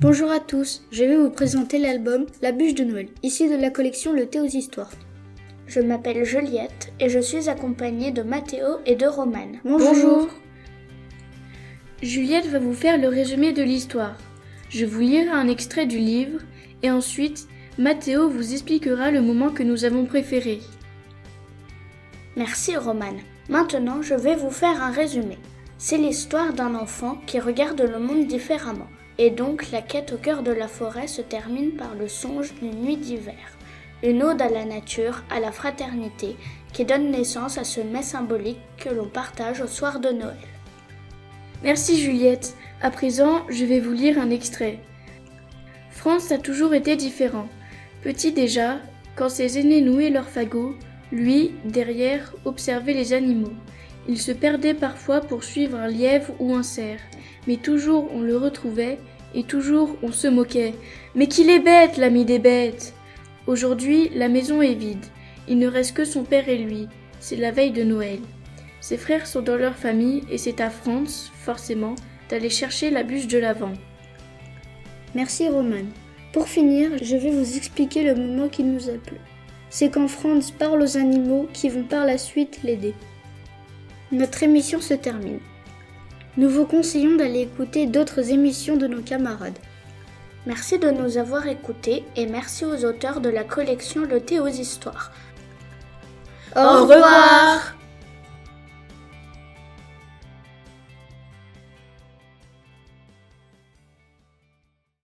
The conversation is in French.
Bonjour à tous, je vais vous présenter l'album La bûche de Noël, ici de la collection Le Thé aux histoires. Je m'appelle Juliette et je suis accompagnée de Mathéo et de Romane. Bonjour. Juliette va vous faire le résumé de l'histoire. Je vous lirai un extrait du livre et ensuite Mathéo vous expliquera le moment que nous avons préféré. Merci Romane. Maintenant, je vais vous faire un résumé. C'est l'histoire d'un enfant qui regarde le monde différemment. Et donc, la quête au cœur de la forêt se termine par le songe d'une nuit d'hiver. Une ode à la nature, à la fraternité, qui donne naissance à ce mets symbolique que l'on partage au soir de Noël. Merci Juliette. À présent, je vais vous lire un extrait. France a toujours été différent. Petit déjà, quand ses aînés nouaient leurs fagots, lui, derrière, observait les animaux. Il se perdait parfois pour suivre un lièvre ou un cerf, mais toujours on le retrouvait et toujours on se moquait. Mais qu'il est bête, l'ami des bêtes Aujourd'hui, la maison est vide. Il ne reste que son père et lui. C'est la veille de Noël. Ses frères sont dans leur famille et c'est à Franz, forcément, d'aller chercher la bûche de l'Avent. Merci Roman. Pour finir, je vais vous expliquer le moment qui nous a plu. C'est quand Franz parle aux animaux qui vont par la suite l'aider. Notre émission se termine. Nous vous conseillons d'aller écouter d'autres émissions de nos camarades. Merci de nous avoir écoutés et merci aux auteurs de la collection Le thé aux histoires. Au revoir